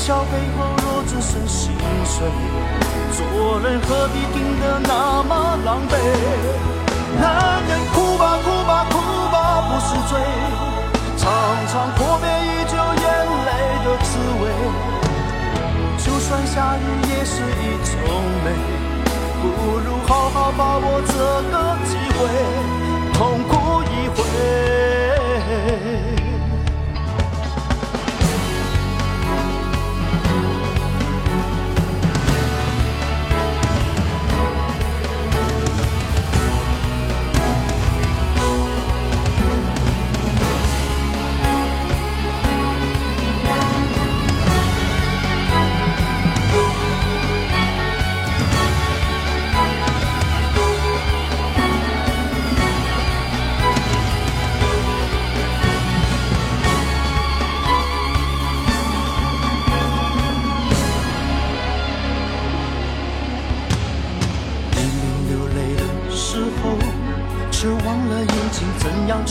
笑背后若只剩心碎，做人何必拼得那么狼狈？男人哭吧，哭吧，哭吧，不是罪。常常阔别依旧眼泪的滋味。就算下雨也是一种美。不如好好把握这个机会，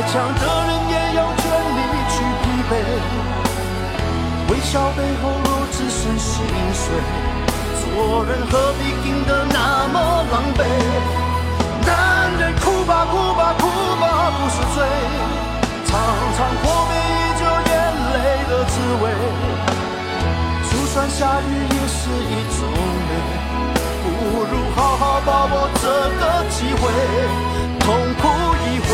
再强的人也有权利去疲惫。微笑背后若只剩心碎，做人何必拼得那么狼狈？男人哭吧，哭吧，哭吧，不是罪。常常破灭。的滋味，就算下雨也是一种美。不如好好把握这个机会，痛哭一回，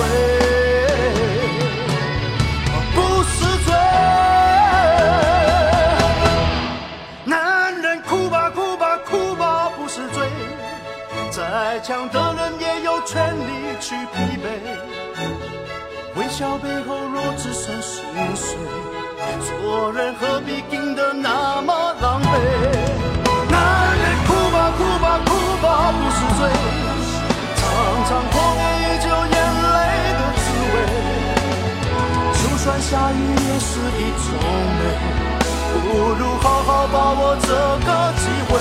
强的人也有权利去疲惫。微笑背后若只剩心碎。做人何必拼得那么狼狈？男人哭吧哭吧哭吧不是罪，常常破灭已久眼泪的滋味。就算下雨也是一种美。不如好好把握这个机会，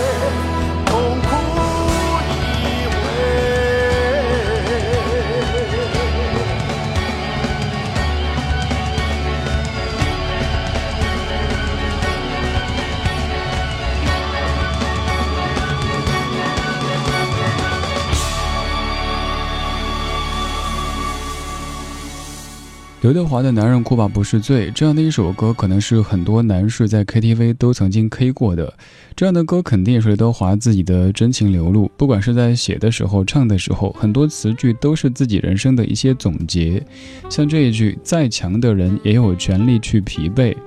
刘德华的《男人哭吧不是罪》这样的一首歌，可能是很多男士在 KTV 都曾经 K 过的。这样的歌肯定也是刘德华自己的真情流露，不管是在写的时候、唱的时候，很多词句都是自己人生的一些总结。像这一句：“再强的人也有权利去疲惫。”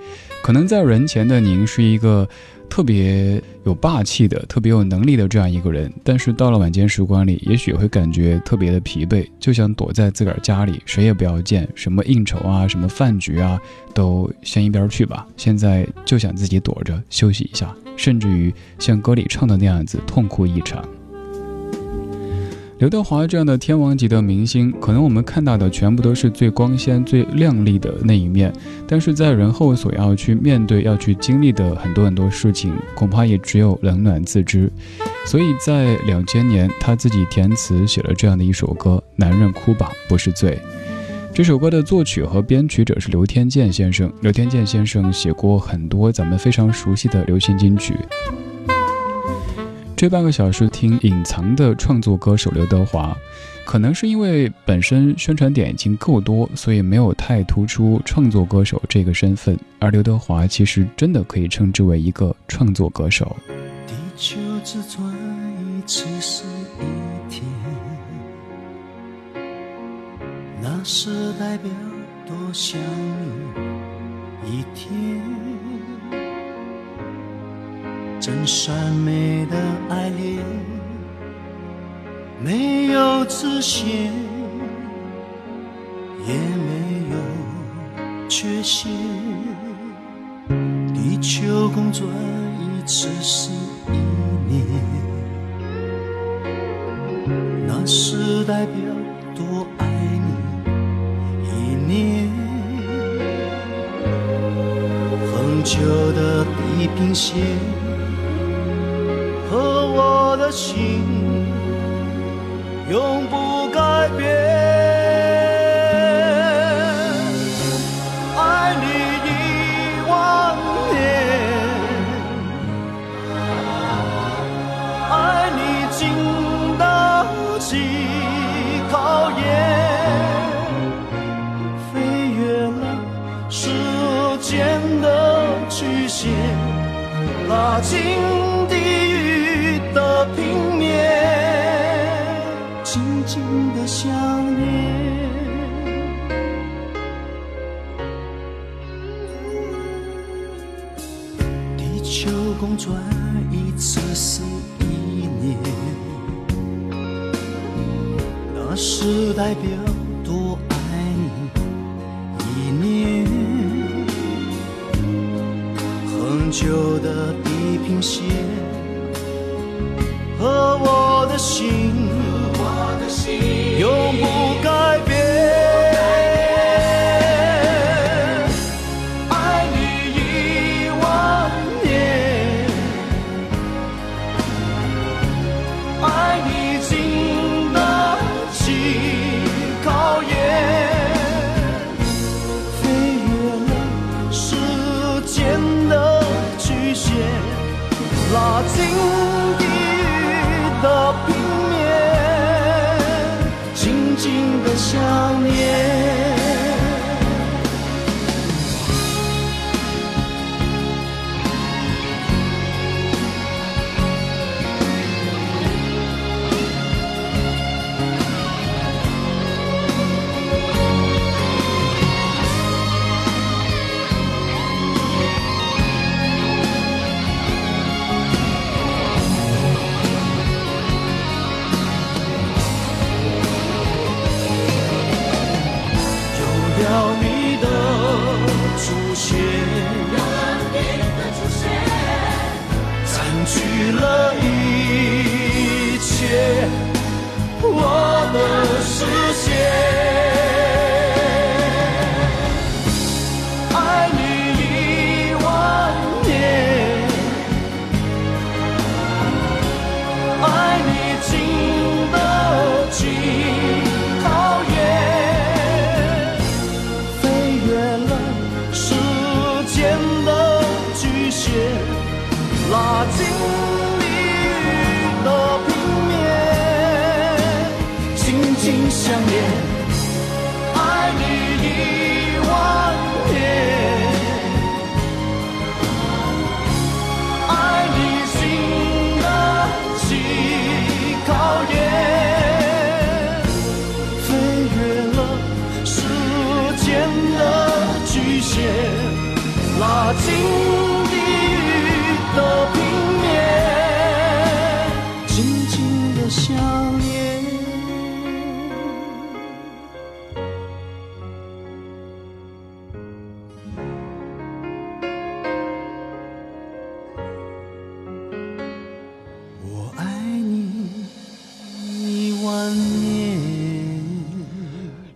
可能在人前的您是一个。特别有霸气的、特别有能力的这样一个人，但是到了晚间时光里，也许会感觉特别的疲惫，就想躲在自个儿家里，谁也不要见，什么应酬啊、什么饭局啊，都先一边去吧。现在就想自己躲着休息一下，甚至于像歌里唱的那样子，痛哭一场。刘德华这样的天王级的明星，可能我们看到的全部都是最光鲜、最亮丽的那一面，但是在人后所要去面对、要去经历的很多很多事情，恐怕也只有冷暖自知。所以在两千年，他自己填词写了这样的一首歌《男人哭吧不是罪》。这首歌的作曲和编曲者是刘天健先生。刘天健先生写过很多咱们非常熟悉的流行金曲。这半个小时听隐藏的创作歌手刘德华，可能是因为本身宣传点已经够多，所以没有太突出创作歌手这个身份。而刘德华其实真的可以称之为一个创作歌手。地球自转一次是一天，那是代表多想你一天。真善美的爱恋，没有自限，也没有缺陷。地球公转一次是一年，那是代表多爱你一年。恒久的地平线。我的心永不改变，爱你一万年，爱你经得起考验，飞越了时间的曲线，拉近。想念。地球公转一次是一年，那是代表多爱你一年。恒久的地平线。和我的心，永不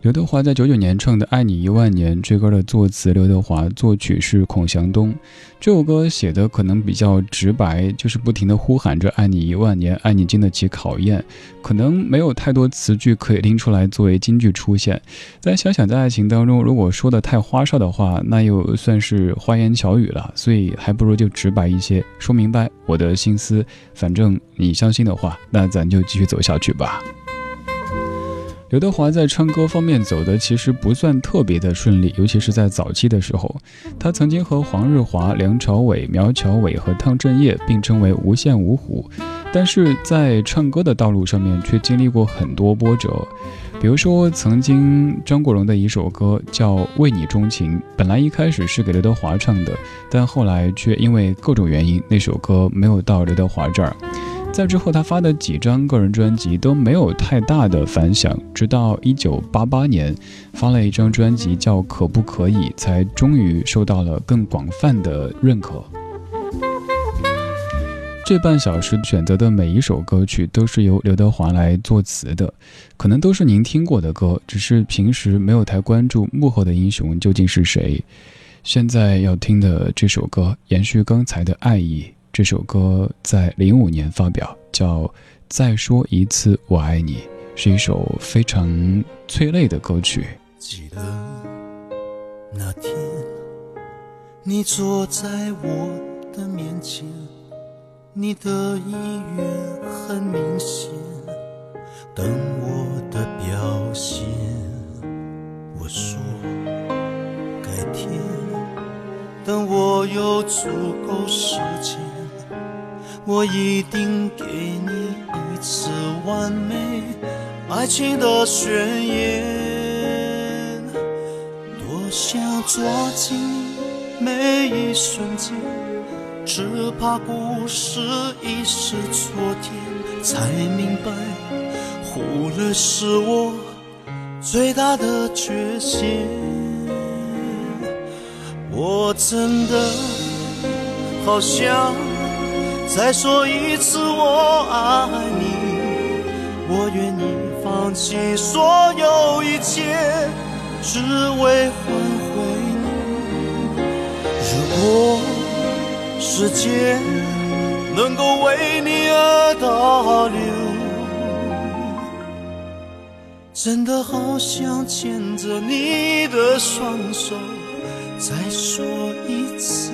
刘德华在九九年唱的《爱你一万年》，这歌的作词刘德华，作曲是孔祥东。这首歌写的可能比较直白，就是不停的呼喊着“爱你一万年，爱你经得起考验”，可能没有太多词句可以拎出来作为金句出现。再想想，在爱情当中，如果说的太花哨的话，那又算是花言巧语了。所以还不如就直白一些，说明白我的心思。反正你相信的话，那咱就继续走下去吧。刘德华在唱歌方面走的其实不算特别的顺利，尤其是在早期的时候，他曾经和黄日华、梁朝伟、苗侨伟和汤镇业并称为无线五虎，但是在唱歌的道路上面却经历过很多波折。比如说，曾经张国荣的一首歌叫《为你钟情》，本来一开始是给刘德华唱的，但后来却因为各种原因，那首歌没有到刘德华这儿。在之后，他发的几张个人专辑都没有太大的反响，直到一九八八年，发了一张专辑叫《可不可以》，才终于受到了更广泛的认可。这半小时选择的每一首歌曲都是由刘德华来作词的，可能都是您听过的歌，只是平时没有太关注幕后的英雄究竟是谁。现在要听的这首歌，延续刚才的爱意。这首歌在零五年发表，叫《再说一次我爱你》，是一首非常催泪的歌曲。记得那天，你坐在我的面前，你的意愿很明显，等我的表现。我说改天，等我有足够时间。我一定给你一次完美爱情的宣言，多想抓紧每一瞬间，只怕故事已是昨天，才明白忽略是我最大的缺陷。我真的好想。再说一次我爱你，我愿意放弃所有一切，只为换回你。如果时间能够为你而倒流，真的好想牵着你的双手，再说一次。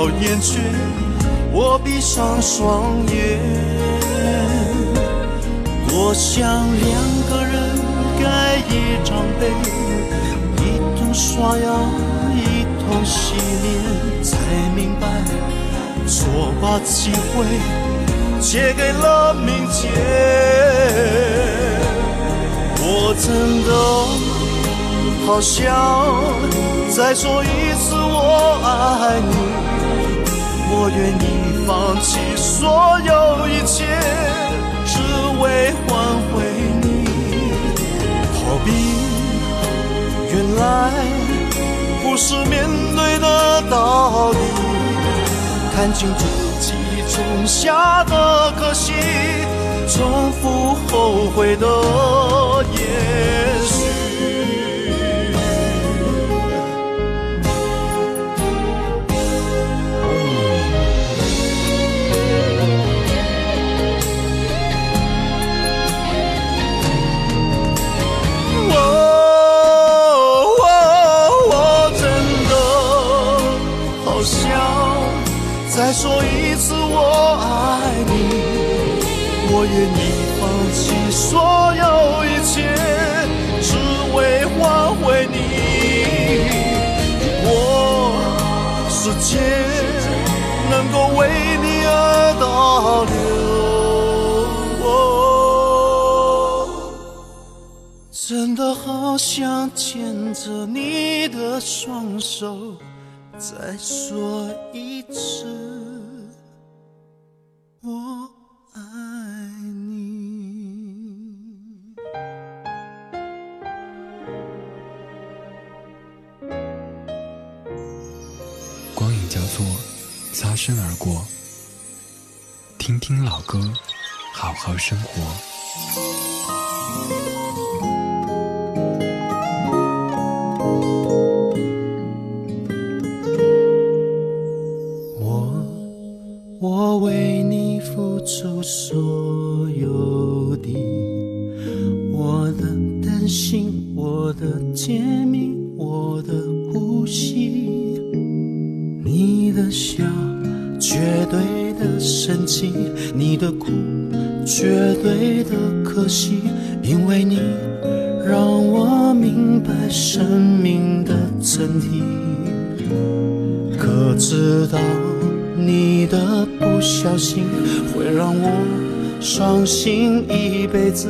要厌倦，我闭上双眼，多想两个人盖一张被，一同刷牙，一同洗脸，才明白错把机会借给了明天。我真的好想再说一次我爱你，我愿意。放弃所有一切，只为换回你。逃避，原来不是面对的道理。看清自己种下的可惜，重复后悔的也许。愿意放弃所有一切，只为换回你。我世界能够为你而倒流，真的好想牵着你的双手。再说一次，我擦身而过。听听老歌，好好生活。辈子？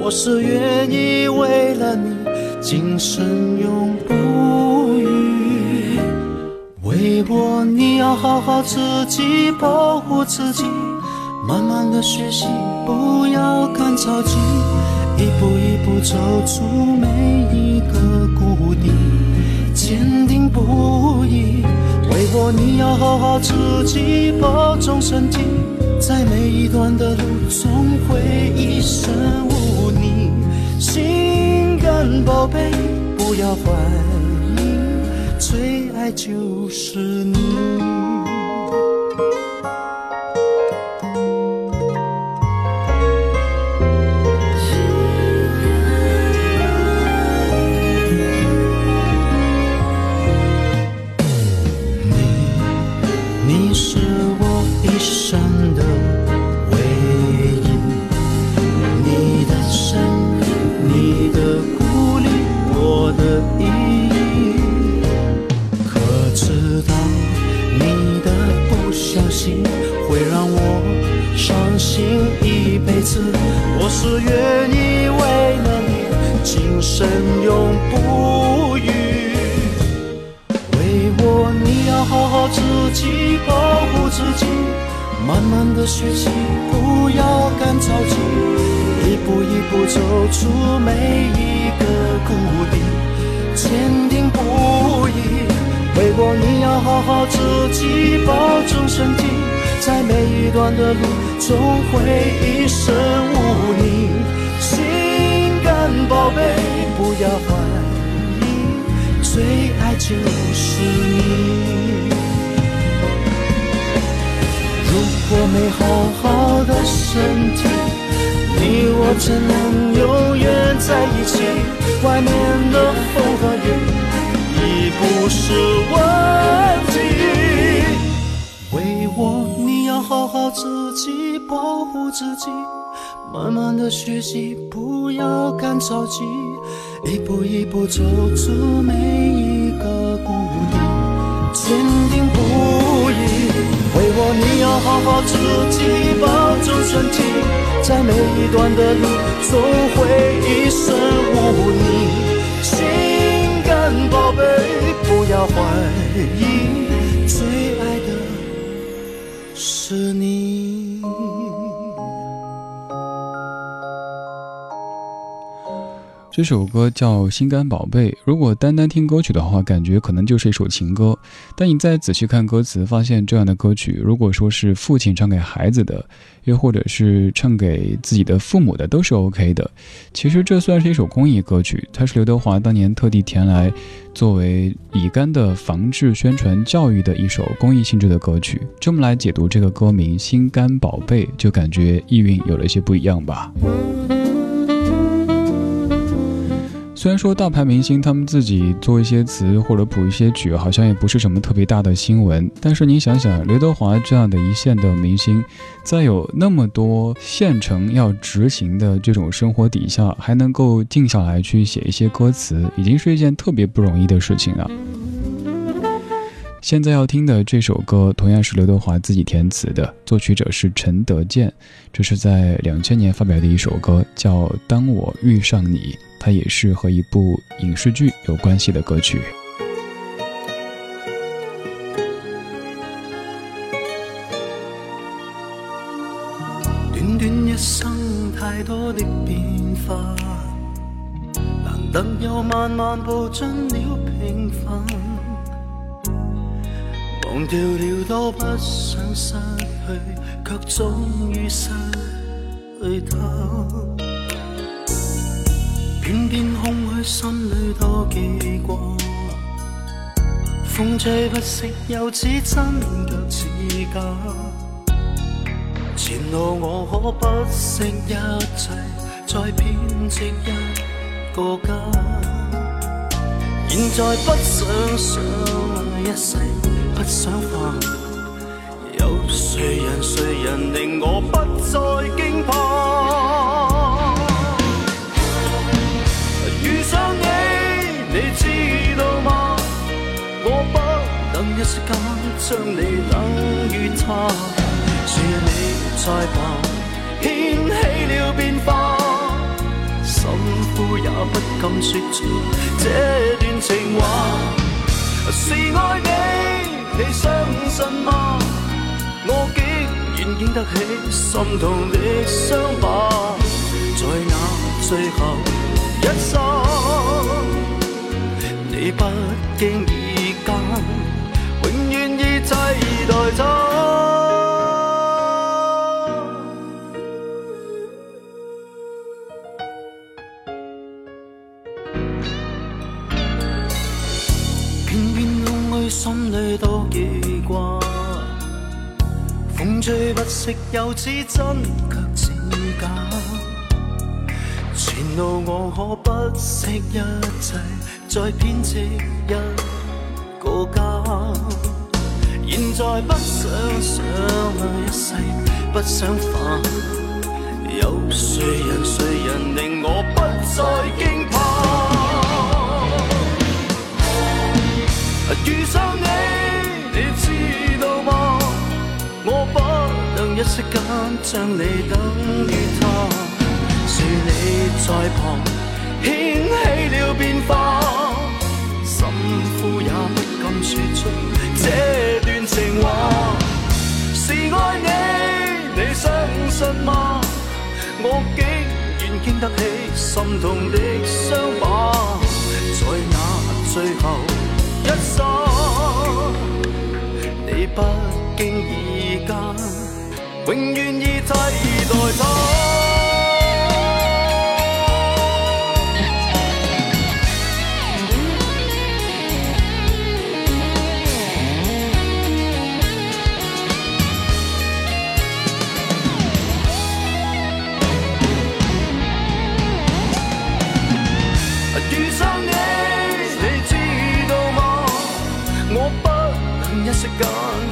我是愿意为了你，今生永不渝。为我，你要好好自己保护自己。慢慢的学习，不要赶着急，一步一步走出每一个谷底，坚定不移。为我，你要好好自己保重身体，在每一段的路，总会一身污泥。心肝宝贝，不要怀疑，最爱就是你。每一段的路总会一生无你，心肝宝贝不要怀疑，最爱就是你。如果没好好的身体，你我怎能永远在一起？外面的风和雨已不是问题，为我。你好好自己保护自己，慢慢的学习，不要赶着急，一步一步走出每一个谷底，坚定不移。为我，你要好好自己保重身体，在每一段的路，总会一生无你。心肝宝贝，不要怀疑，是你。这首歌叫《心肝宝贝》。如果单单听歌曲的话，感觉可能就是一首情歌。但你再仔细看歌词，发现这样的歌曲，如果说是父亲唱给孩子的，又或者是唱给自己的父母的，都是 OK 的。其实这算是一首公益歌曲，它是刘德华当年特地填来作为乙肝的防治、宣传、教育的一首公益性质的歌曲。这么来解读这个歌名《心肝宝贝》，就感觉意蕴有了一些不一样吧。虽然说大牌明星他们自己做一些词或者谱一些曲，好像也不是什么特别大的新闻。但是你想想，刘德华这样的一线的明星，在有那么多县城要执行的这种生活底下，还能够静下来去写一些歌词，已经是一件特别不容易的事情了。现在要听的这首歌，同样是刘德华自己填词的，作曲者是陈德健。这是在两千年发表的一首歌，叫《当我遇上你》。它也是和一部影视剧有关系的歌曲。短短一生，太多的变化，难得又慢慢步进了平凡，忘掉了都不想失去，却终于失去它。偏偏空虚，心里多记挂。风吹不息，又似真却似假。前路我可不惜一切，再编织一个家。现在不想想一世，不想化。有谁人谁人令我不再惊怕？等一息间将你等于他，是你在旁掀起了变化，心呼也不敢说出这段情话。是爱你，你相信吗？我竟然经得起心痛的伤疤，在那最后一刹，你不经意间。替代他。偏偏空虚，心里多记挂。风吹不息，又似真却似假。前路我可不惜一切，再编织一个家。现在不想想一世，不想烦。有谁人谁人令我不再惊怕？遇上你，你知道吗？我不能一息间将你等于他。是你在旁掀起了变化，心呼也不敢说出这段。情话是爱你，你相信吗？我竟然经得起心痛的伤疤，在那最后一刹，你不经意间，永远已替代他。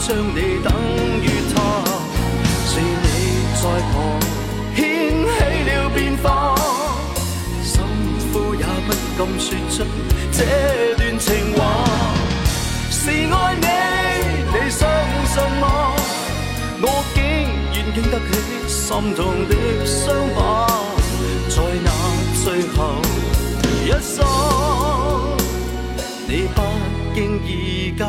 将你等于他，是你在旁掀起了变化，心呼也不敢说出这段情话。是爱你，你相信吗？我竟然经得起心痛的伤疤，在那最后一刹，你不经意间。